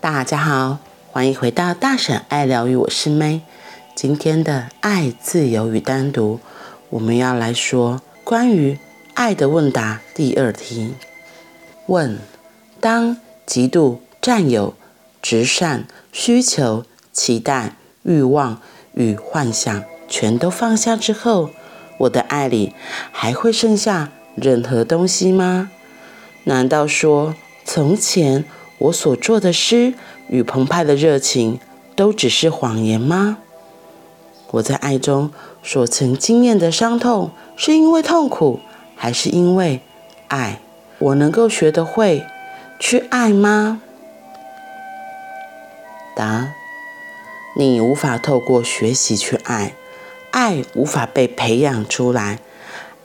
大家好，欢迎回到大婶爱疗愈，我是 May。今天的爱、自由与单独，我们要来说关于爱的问答第二题。问：当嫉妒、占有、执善、需求、期待、欲望与幻想全都放下之后，我的爱里还会剩下任何东西吗？难道说从前我所做的诗与澎湃的热情都只是谎言吗？我在爱中所曾经验的伤痛，是因为痛苦，还是因为爱？我能够学得会去爱吗？答：你无法透过学习去爱，爱无法被培养出来，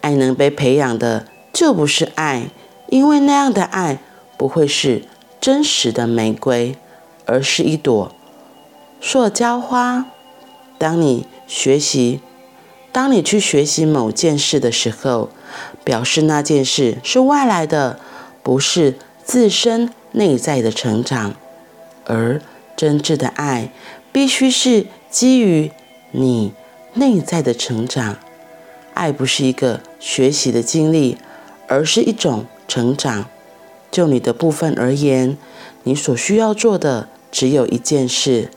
爱能被培养的就不是爱，因为那样的爱不会是真实的玫瑰，而是一朵塑胶花。当你学习，当你去学习某件事的时候，表示那件事是外来的，不是自身内在的成长。而真挚的爱，必须是基于你内在的成长。爱不是一个学习的经历，而是一种成长。就你的部分而言，你所需要做的只有一件事：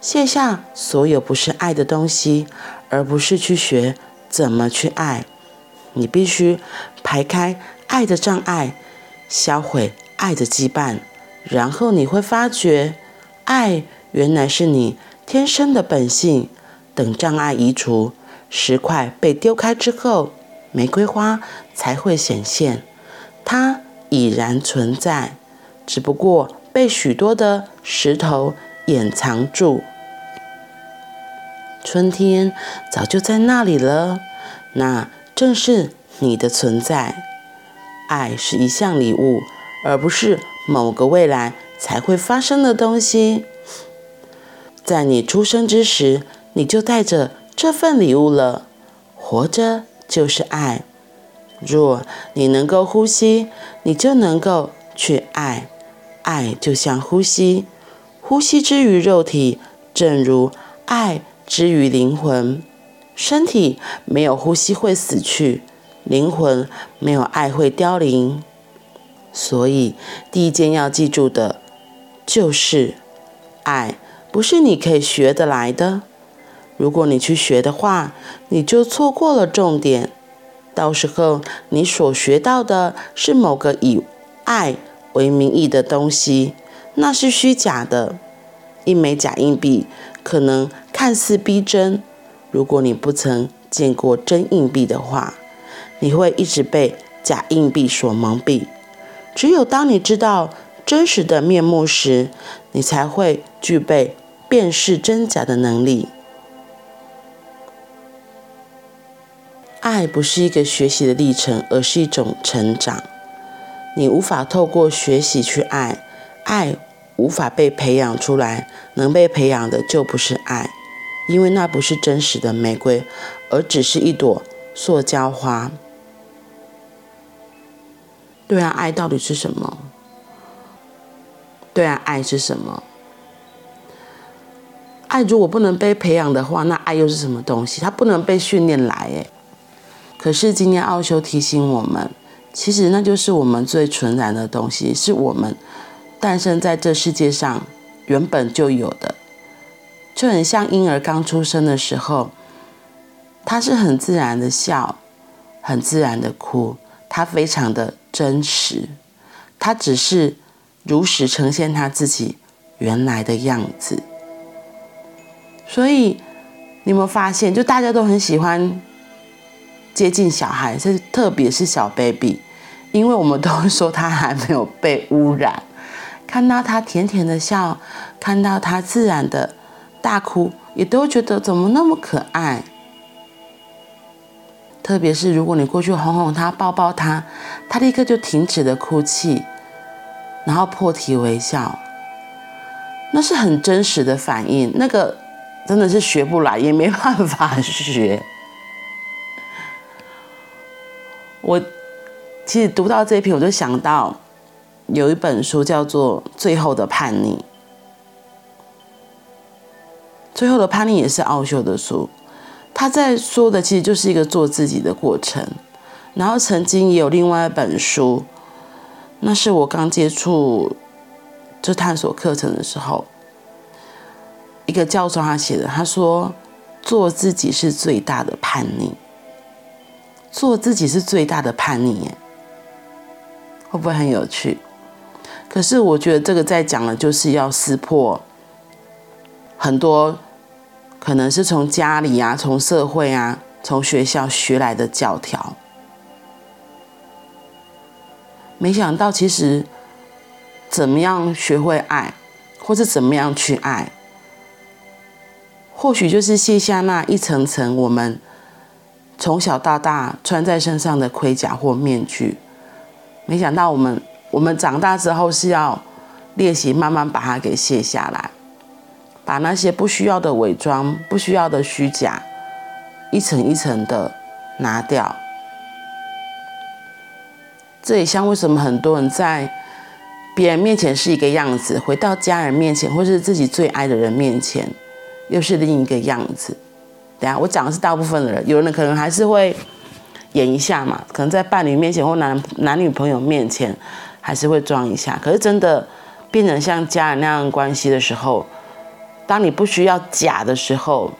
卸下所有不是爱的东西，而不是去学怎么去爱。你必须排开爱的障碍，销毁爱的羁绊，然后你会发觉，爱原来是你天生的本性。等障碍移除，石块被丢开之后，玫瑰花才会显现。它。已然存在，只不过被许多的石头掩藏住。春天早就在那里了，那正是你的存在。爱是一项礼物，而不是某个未来才会发生的东西。在你出生之时，你就带着这份礼物了。活着就是爱。若你能够呼吸，你就能够去爱。爱就像呼吸，呼吸之于肉体，正如爱之于灵魂。身体没有呼吸会死去，灵魂没有爱会凋零。所以，第一件要记住的，就是爱不是你可以学得来的。如果你去学的话，你就错过了重点。到时候你所学到的是某个以爱为名义的东西，那是虚假的。一枚假硬币可能看似逼真，如果你不曾见过真硬币的话，你会一直被假硬币所蒙蔽。只有当你知道真实的面目时，你才会具备辨识真假的能力。爱不是一个学习的历程，而是一种成长。你无法透过学习去爱，爱无法被培养出来，能被培养的就不是爱，因为那不是真实的玫瑰，而只是一朵塑胶花。对啊，爱到底是什么？对啊，爱是什么？爱如果不能被培养的话，那爱又是什么东西？它不能被训练来，诶。可是今天奥修提醒我们，其实那就是我们最纯然的东西，是我们诞生在这世界上原本就有的，就很像婴儿刚出生的时候，他是很自然的笑，很自然的哭，他非常的真实，他只是如实呈现他自己原来的样子。所以你有没有发现，就大家都很喜欢。接近小孩，是特别是小 baby，因为我们都说他还没有被污染。看到他甜甜的笑，看到他自然的大哭，也都觉得怎么那么可爱。特别是如果你过去哄哄他、抱抱他，他立刻就停止了哭泣，然后破涕为笑，那是很真实的反应。那个真的是学不来，也没办法学。我其实读到这篇，我就想到有一本书叫做《最后的叛逆》，最后的叛逆也是奥修的书，他在说的其实就是一个做自己的过程。然后曾经也有另外一本书，那是我刚接触这探索课程的时候，一个教授他写的，他说做自己是最大的叛逆，做自己是最大的叛逆，耶。会不会很有趣？可是我觉得这个在讲的就是要撕破很多可能是从家里啊、从社会啊、从学校学来的教条。没想到，其实怎么样学会爱，或是怎么样去爱，或许就是卸下那一层层我们从小到大穿在身上的盔甲或面具。没想到，我们我们长大之后是要练习慢慢把它给卸下来，把那些不需要的伪装、不需要的虚假，一层一层的拿掉。这也像为什么很多人在别人面前是一个样子，回到家人面前或是自己最爱的人面前，又是另一个样子。等下我讲的是大部分的人，有人可能还是会演一下嘛，可能在伴侣面前或男男女朋友面前还是会装一下。可是真的变成像家人那样关系的时候，当你不需要假的时候，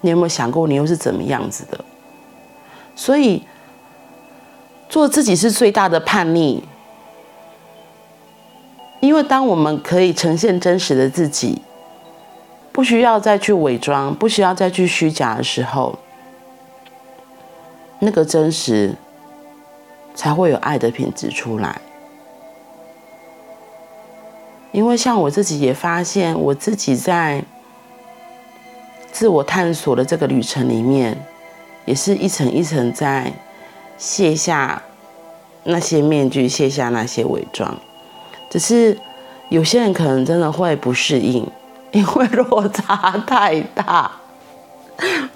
你有没有想过你又是怎么样子的？所以。做自己是最大的叛逆，因为当我们可以呈现真实的自己，不需要再去伪装，不需要再去虚假的时候，那个真实才会有爱的品质出来。因为像我自己也发现，我自己在自我探索的这个旅程里面，也是一层一层在。卸下那些面具，卸下那些伪装，只是有些人可能真的会不适应，因为落差太大，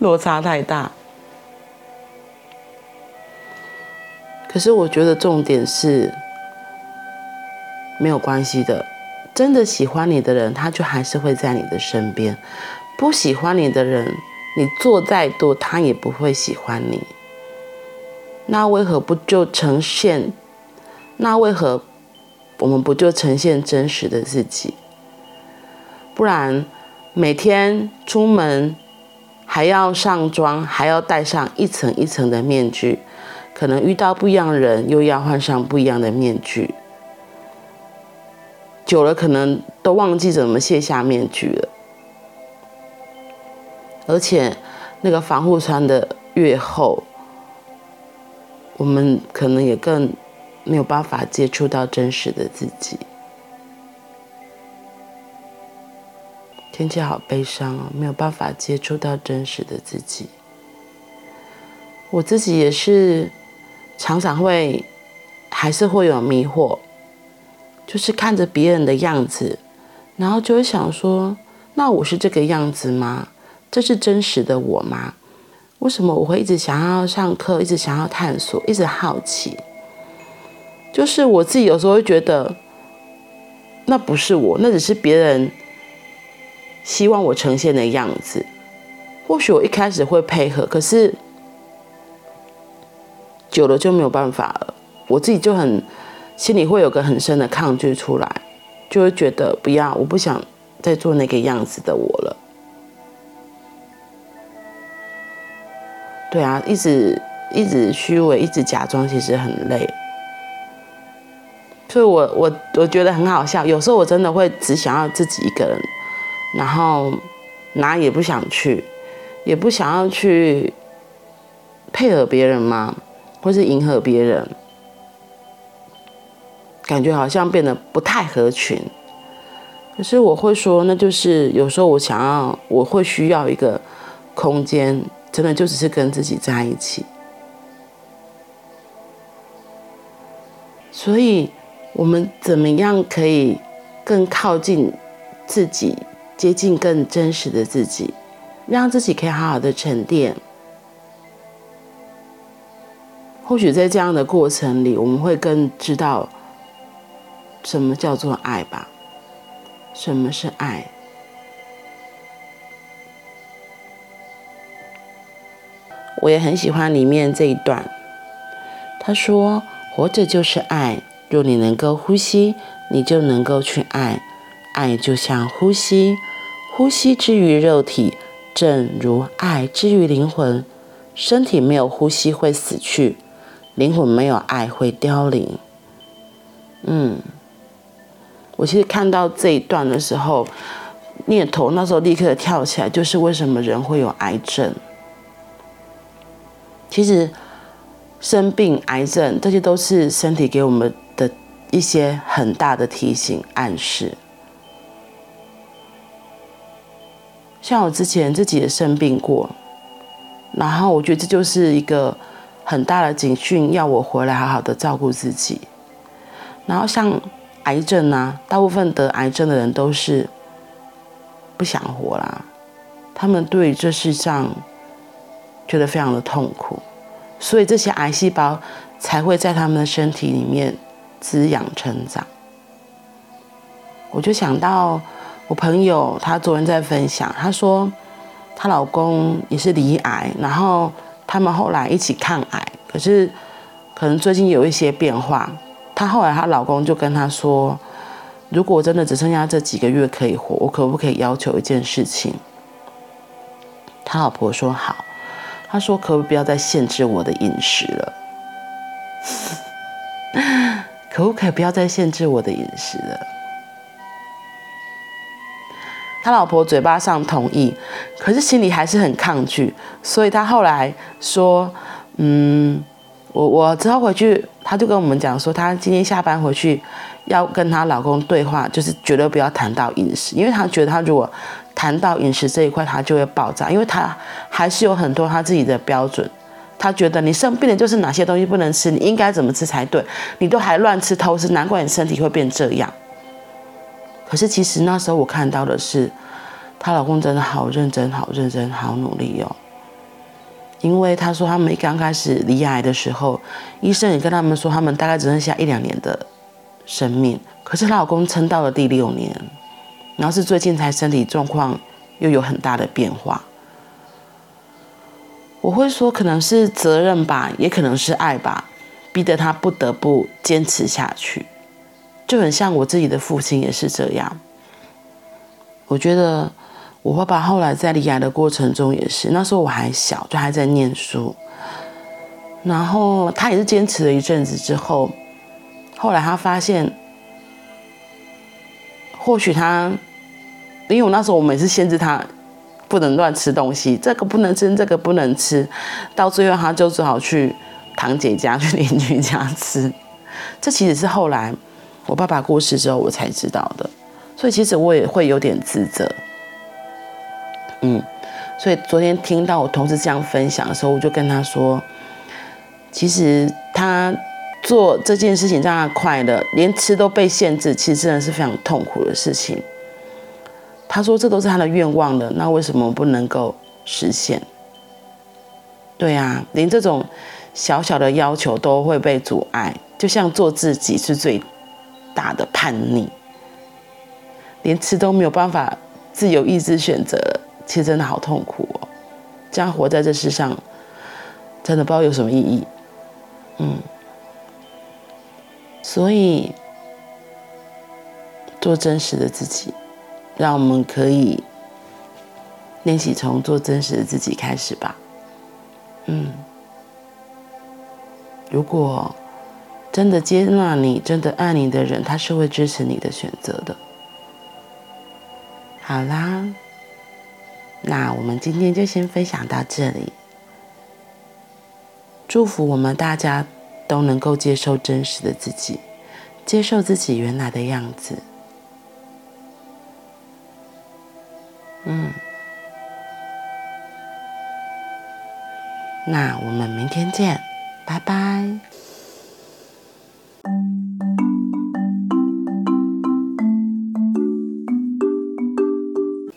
落差太大。可是我觉得重点是没有关系的，真的喜欢你的人，他就还是会在你的身边；不喜欢你的人，你做再多，他也不会喜欢你。那为何不就呈现？那为何我们不就呈现真实的自己？不然每天出门还要上妆，还要戴上一层一层的面具，可能遇到不一样的人，又要换上不一样的面具。久了，可能都忘记怎么卸下面具了。而且那个防护穿的越厚。我们可能也更没有办法接触到真实的自己。天气好悲伤哦，没有办法接触到真实的自己。我自己也是常常会，还是会有迷惑，就是看着别人的样子，然后就会想说：那我是这个样子吗？这是真实的我吗？为什么我会一直想要上课，一直想要探索，一直好奇？就是我自己有时候会觉得，那不是我，那只是别人希望我呈现的样子。或许我一开始会配合，可是久了就没有办法了。我自己就很心里会有个很深的抗拒出来，就会觉得不要，我不想再做那个样子的我了。对啊，一直一直虚伪，一直假装，其实很累。所以我我我觉得很好笑。有时候我真的会只想要自己一个人，然后哪也不想去，也不想要去配合别人嘛，或是迎合别人，感觉好像变得不太合群。可是我会说，那就是有时候我想要，我会需要一个空间。真的就只是跟自己在一起，所以我们怎么样可以更靠近自己，接近更真实的自己，让自己可以好好的沉淀。或许在这样的过程里我们会更知道什么叫做爱吧什么是爱。我也很喜欢里面这一段他说活着就是爱若你能够呼吸你就能够去爱爱就像呼吸呼吸之于肉体正如爱之于灵魂。身体没有呼吸会死去灵魂没有爱会凋零。”嗯，我其实看到这一段的时候，念头那时候立刻跳起来，就是为什么人会有癌症？其实生病、癌症这些都是身体给我们的一些很大的提醒、暗示。像我之前自己也生病过，然后我觉得这就是一个很大的警讯，要我回来好好的照顾自己。然后像癌症啊，大部分得癌症的人都是不想活啦，他们对这世上觉得非常的痛苦，所以这些癌细胞才会在他们的身体里面滋养成长。我就想到我朋友，她昨天在分享，她说她老公也是离癌，然后他们后来一起抗癌，可是可能最近有一些变化。她后来，她老公就跟她说：“如果真的只剩下这几个月可以活，我可不可以要求一件事情？”她老婆说：“好。”她说：“可不可以不要再限制我的饮食了？可不可以不要再限制我的饮食了？”他老婆嘴巴上同意，可是心里还是很抗拒，所以他后来说：“嗯。”我我之后回去，他就跟我们讲说，她今天下班回去要跟她老公对话，就是绝对不要谈到饮食，因为她觉得她如果谈到饮食这一块，她就会爆炸，因为她还是有很多她自己的标准。她觉得你生病的就是哪些东西不能吃，你应该怎么吃才对，你都还乱吃偷吃，难怪你身体会变这样。可是其实那时候我看到的是，她老公真的好认真，好认真，好努力哦。因为他说他们一刚开始罹癌的时候，医生也跟他们说他们大概只剩下一两年的生命。可是她老公撑到了第六年，然后是最近才身体状况又有很大的变化。我会说可能是责任吧，也可能是爱吧，逼得他不得不坚持下去。就很像我自己的父亲也是这样。我觉得。我爸爸后来在离癌的过程中也是，那时候我还小，就还在念书。然后他也是坚持了一阵子之后，后来他发现，或许他，因为我那时候我每次限制他不能乱吃东西，这个不能吃，这个不能吃，到最后他就只好去堂姐家、去邻居家吃。这其实是后来我爸爸过世之后我才知道的，所以其实我也会有点自责。嗯，所以昨天听到我同事这样分享的时候，我就跟他说，其实他做这件事情让他快乐，连吃都被限制，其实真的是非常痛苦的事情。他说这都是他的愿望的，那为什么不能够实现？对啊，连这种小小的要求都会被阻碍，就像做自己是最大的叛逆，连吃都没有办法自由意志选择。其实真的好痛苦哦，这样活在这世上，真的不知道有什么意义。嗯，所以做真实的自己，让我们可以练习从做真实的自己开始吧。嗯，如果真的接纳你、真的爱你的人，他是会支持你的选择的。好啦。那我们今天就先分享到这里。祝福我们大家都能够接受真实的自己，接受自己原来的样子。嗯，那我们明天见，拜拜。Thank you.